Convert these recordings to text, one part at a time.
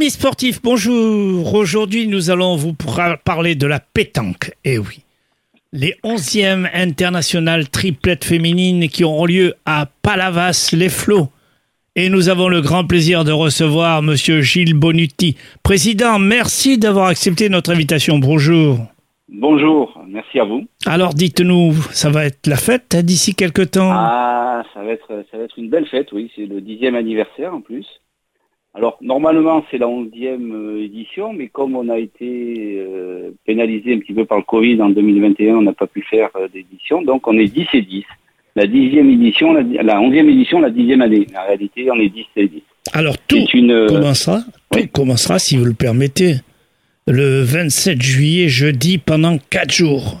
Amis sportifs, bonjour. Aujourd'hui, nous allons vous parler de la pétanque. Eh oui. Les 11e internationales triplettes féminines qui auront lieu à Palavas, les Flots. Et nous avons le grand plaisir de recevoir Monsieur Gilles Bonutti. Président, merci d'avoir accepté notre invitation. Bonjour. Bonjour, merci à vous. Alors dites-nous, ça va être la fête d'ici quelques temps? Ah, ça va, être, ça va être une belle fête, oui. C'est le dixième anniversaire en plus. Alors normalement c'est la onzième euh, édition, mais comme on a été euh, pénalisé un petit peu par le Covid en 2021, on n'a pas pu faire euh, d'édition, donc on est 10 et 10. La dixième édition, la, onzième édition, la dixième année. En réalité, on est 10 et 10. Alors tout commencera, tout commencera, si vous le permettez, le 27 juillet, jeudi, pendant 4 jours.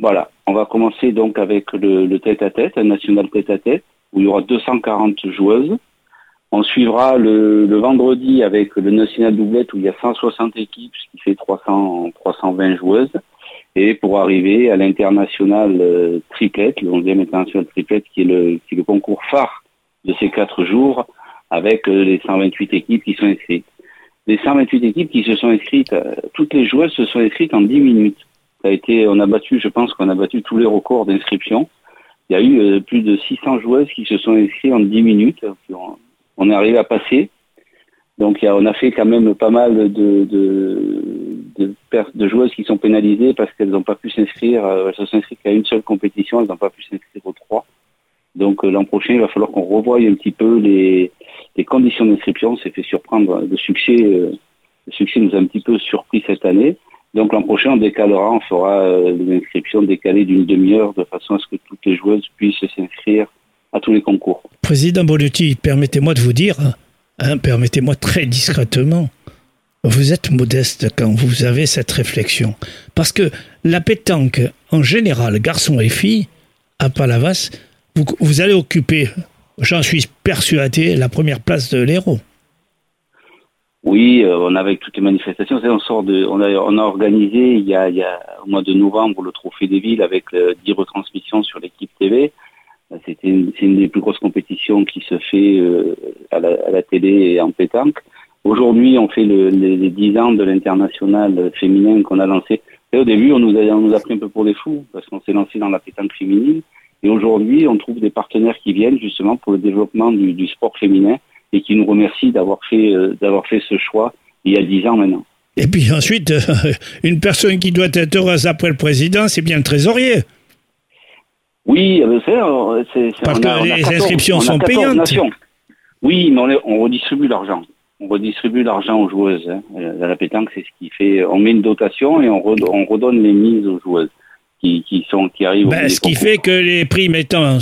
Voilà, on va commencer donc avec le tête-à-tête, -tête, un national tête-à-tête, où il y aura 240 joueuses. On suivra le, vendredi avec le national doublette où il y a 160 équipes, ce qui fait 300, 320 joueuses. Et pour arriver à l'international euh, triplette, le 11e international triplette, qui est, le, qui est le concours phare de ces quatre jours, avec euh, les 128 équipes qui sont inscrites. Les 128 équipes qui se sont inscrites, euh, toutes les joueuses se sont inscrites en 10 minutes. Ça a été, on a battu, je pense qu'on a battu tous les records d'inscription. Il y a eu plus de 600 joueuses qui se sont inscrites en 10 minutes, on est arrivé à passer. Donc on a fait quand même pas mal de, joueuses qui sont pénalisées parce qu'elles n'ont pas pu s'inscrire, euh, elles se sont inscrites qu'à une seule compétition, elles n'ont pas pu s'inscrire aux trois. Donc euh, l'an prochain, il va falloir qu'on revoie un petit peu les, conditions d'inscription. C'est fait surprendre le succès. Euh, le succès nous a un petit peu surpris cette année. Donc l'an prochain, on décalera, on fera des inscriptions décalées d'une demi-heure de façon à ce que toutes les joueuses puissent s'inscrire à tous les concours. Président Bonucci, permettez-moi de vous dire, hein, permettez-moi très discrètement, vous êtes modeste quand vous avez cette réflexion. Parce que la pétanque, en général, garçons et filles, à Palavas, vous, vous allez occuper, j'en suis persuadé, la première place de l'héros. Oui, euh, on avec toutes les manifestations, on sort de, on a, on a organisé il y a, il y a, au mois de novembre le Trophée des villes avec 10 euh, retransmissions sur l'équipe TV. C'était une, des plus grosses compétitions qui se fait euh, à, la, télé et en pétanque. Aujourd'hui, on fait le, les, les 10 ans de l'international féminin qu'on a lancé. Et au début, on nous, a, pris un peu pour des fous parce qu'on s'est lancé dans la pétanque féminine. Et aujourd'hui, on trouve des partenaires qui viennent justement pour le développement du, sport féminin et qui nous remercient d'avoir fait, euh, d'avoir fait ce choix il y a 10 ans maintenant. Et puis ensuite, une personne qui doit être heureuse après le président, c'est bien le trésorier. Oui, c'est Parce que les inscriptions sont payantes. Oui, mais on, redistribue l'argent. On redistribue l'argent aux joueuses. Hein. Euh, la pétanque, c'est ce qui fait. On met une dotation et on, redonne les mises aux joueuses qui, sont qui arrivent. Ben, ce qui fait que les primes étant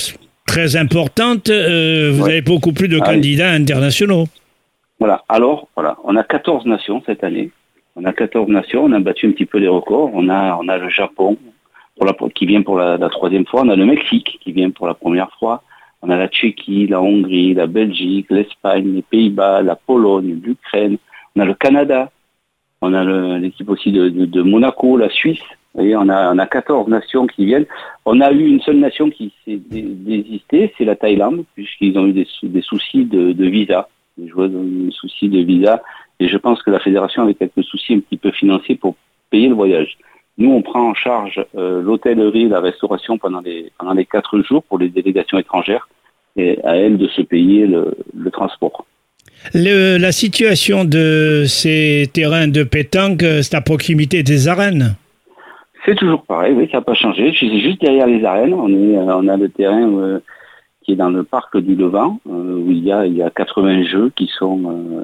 très importantes, euh, vous avez beaucoup plus de ah candidats internationaux. Voilà. Alors, voilà, on a 14 nations cette année. On a 14 nations. On a battu un petit peu les records. On a, on a le Japon, qui vient pour la, troisième fois. On a le Mexique qui vient pour la première fois. On a la Tchéquie, la Hongrie, la Belgique, l'Espagne, les Pays-Bas, la Pologne, l'Ukraine. On a le Canada. On a l'équipe aussi de, Monaco, la Suisse. Vous voyez, on a, on a 14 nations qui viennent. On a eu une seule nation qui s'est désistée, c'est la Thaïlande, puisqu'ils ont eu des, soucis de, de, visa. Les joueurs ont eu des soucis de visa. Et je pense que la fédération avait quelques soucis un petit peu financiers pour payer le voyage. Nous, on prend en charge euh, l'hôtellerie, la restauration pendant les, pendant les quatre jours pour les délégations étrangères et à elles de se payer le, le transport. Le, la situation de ces terrains de pétanque, euh, c'est à proximité des arènes C'est toujours pareil, oui, ça n'a pas changé. Je suis juste derrière les arènes. On, est, euh, on a le terrain euh, qui est dans le parc du Levant, où il y, a, il y a 80 jeux qui sont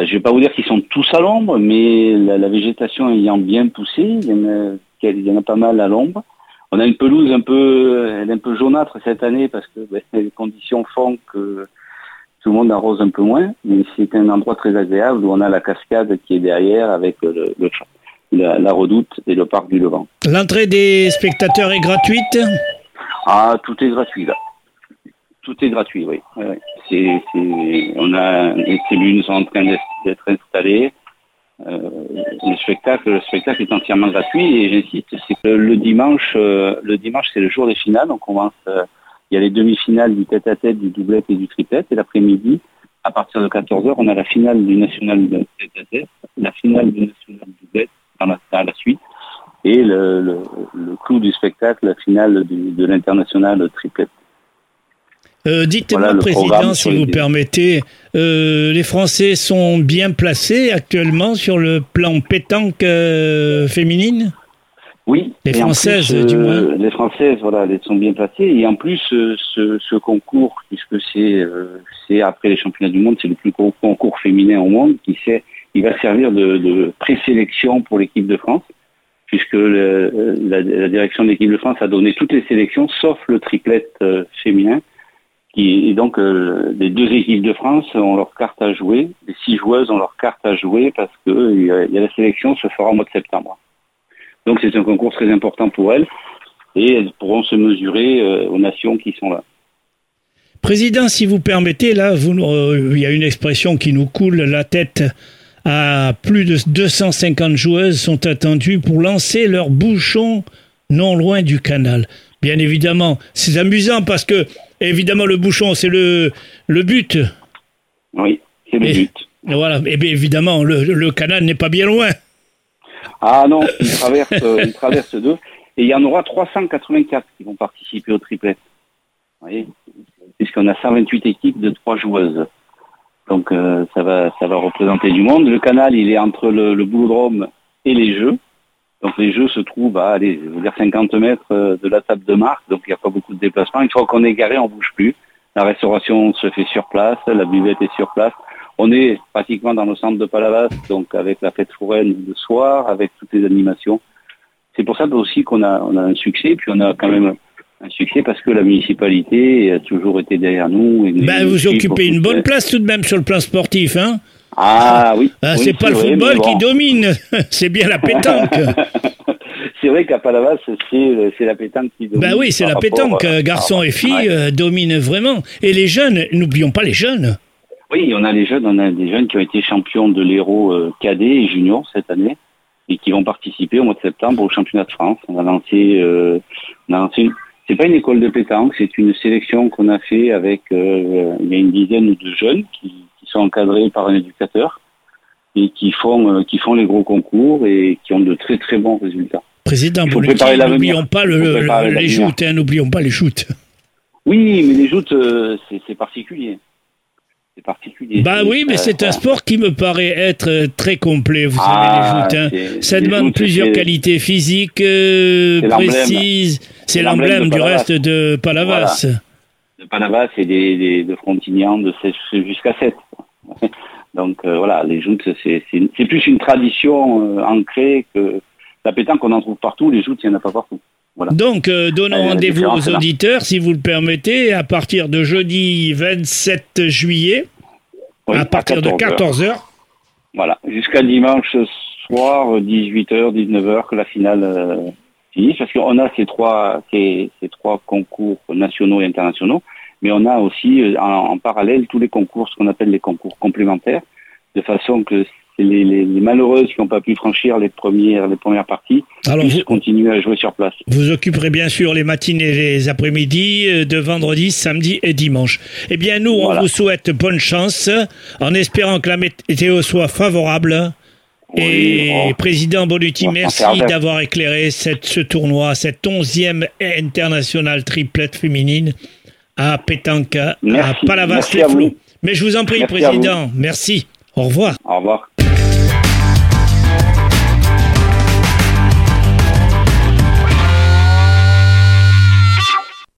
je ne vais pas vous dire qu'ils sont tous à l'ombre, mais la, végétation ayant bien poussé, il y, en a, il y en a pas mal à l'ombre. On a une pelouse un peu, elle est un peu jaunâtre cette année parce que ben, les conditions font que tout le monde arrose un peu moins, mais c'est un endroit très agréable où on a la cascade qui est derrière avec le, la, la, redoute et le parc du Levant. L'entrée des spectateurs est gratuite? Ah, tout est gratuit là. Tout est gratuit, oui. On a les tribunes sont en train d'être installées. Euh, le spectacle, le spectacle est entièrement gratuit et j'insiste, c'est que le dimanche, euh, le dimanche c'est le jour des finales. Euh, il y a les demi-finales du tête-à-tête, du doublette et du triplette et l'après-midi à partir de 14h, on a la finale du national de tête la finale du national du dans la, dans la suite, et le, clou du spectacle, la finale de l'international triplette. Euh, Dites-moi, Président, si vous permettez, euh, les Français sont bien placés actuellement sur le plan pétanque euh, féminine? Oui. Les Françaises, plus, du moins. Les Françaises, voilà, elles sont bien placées. Et en plus, ce, ce concours, puisque c'est après les championnats du monde, c'est le plus gros concours féminin au monde, qui sait, il va servir de, de présélection pour l'équipe de France puisque le, la, la, direction de l'équipe de France a donné toutes les sélections, sauf le triplet féminin. Et donc, euh, les deux équipes de France ont leur carte à jouer, les six joueuses ont leur carte à jouer parce que a la sélection se fera au mois de septembre. Donc, c'est un concours très important pour elles et elles pourront se mesurer euh, aux nations qui sont là. Président, si vous permettez, là, vous, euh, il y a une expression qui nous coule la tête. À plus de 250 joueuses sont attendues pour lancer leur bouchon non loin du canal. Bien évidemment, c'est amusant parce que évidemment le bouchon c'est le le but. Oui, c'est le et, but. Voilà, et bien évidemment le, le canal n'est pas bien loin. Ah non, il traverse, il traverse deux. Et il y en aura 384 qui vont participer au triplet. Vous voyez Puisqu'on a 128 équipes de trois joueuses. Donc euh, ça va ça va représenter du monde. Le canal, il est entre le, le boulodrome et les Jeux. Donc les Jeux se trouvent à, allez, je veux dire 50 mètres euh, de la table de marque, donc il n'y a pas beaucoup de déplacements. Une fois qu'on est garé, on bouge plus. La restauration se fait sur place, la buvette est sur place. On est pratiquement dans le centre de Palavas, donc avec la fête foraine le soir, avec toutes les animations. C'est pour ça aussi qu'on a, on a un succès, puis on a quand même un succès parce que la municipalité a toujours été derrière nous. Et ben, vous occupez une bonne place tout de même sur le plan sportif, hein ah oui. Ah, oui c'est pas le football bon. qui domine, c'est bien la pétanque. c'est vrai qu'à Palavas, c'est la pétanque qui domine. Ben oui, c'est la pétanque. rapport, euh, Garçons ah, et filles ouais. euh, dominent vraiment. Et les jeunes, n'oublions pas les jeunes. Oui, on a les jeunes, on a des jeunes qui ont été champions de l'Hérault euh, cadet et junior cette année et qui vont participer au mois de septembre au championnat de France. On a lancé, euh, on a lancé une... c'est pas une école de pétanque, c'est une sélection qu'on a fait avec euh, il y a une dizaine de jeunes qui sont encadrés par un éducateur et qui font euh, qui font les gros concours et qui ont de très très bons résultats. Président l'avenir. n'oublions pas le, le- les hein, n'oublions pas les joutes. Oui, mais les joutes euh, c'est particulier. C'est particulier. Bah oui, mais c'est un sport qui me paraît être euh, très complet, vous Ah, savez, les joutes. hein. Ça demande joutes, plusieurs qualités physiques euh, précises. C'est l'emblème du reste de Palavas. de Palavas et des, des, de Frontignan de 16 jusqu'à 7. Donc euh, voilà, les joutes, c'est plus une tradition euh, ancrée que la pétanque, on en trouve partout, les joutes, il n'y en a pas partout. Voilà. Donc, euh, donnons rendez-vous aux là. auditeurs, si vous le permettez, à partir de jeudi 27 juillet, Oui, à partir de 14 heures. 14h. Voilà, jusqu'à dimanche soir, 18h, 19h, que la finale finisse, parce qu'on a ces trois, ces, ces trois concours nationaux et internationaux, mais on a aussi euh, en, en parallèle tous les concours, ce qu'on appelle les concours complémentaires, de façon que les, les, les malheureuses qui n'ont pas pu franchir les premières, les premières parties Alors, puissent vous, continuer à jouer sur place. vous occuperez bien sûr les matinées et les après-midi euh, de vendredi, samedi et dimanche. Eh bien, nous, on Voilà. vous souhaite bonne chance, en espérant que la météo soit favorable. Et oh. Président va s'en merci d'avoir éclairé cette, ce tournoi, cette onzième internationale triplette féminine à Pétanque, à les à vous. Flots. Mais je vous en prie, Merci Président, merci. Au revoir. Au revoir.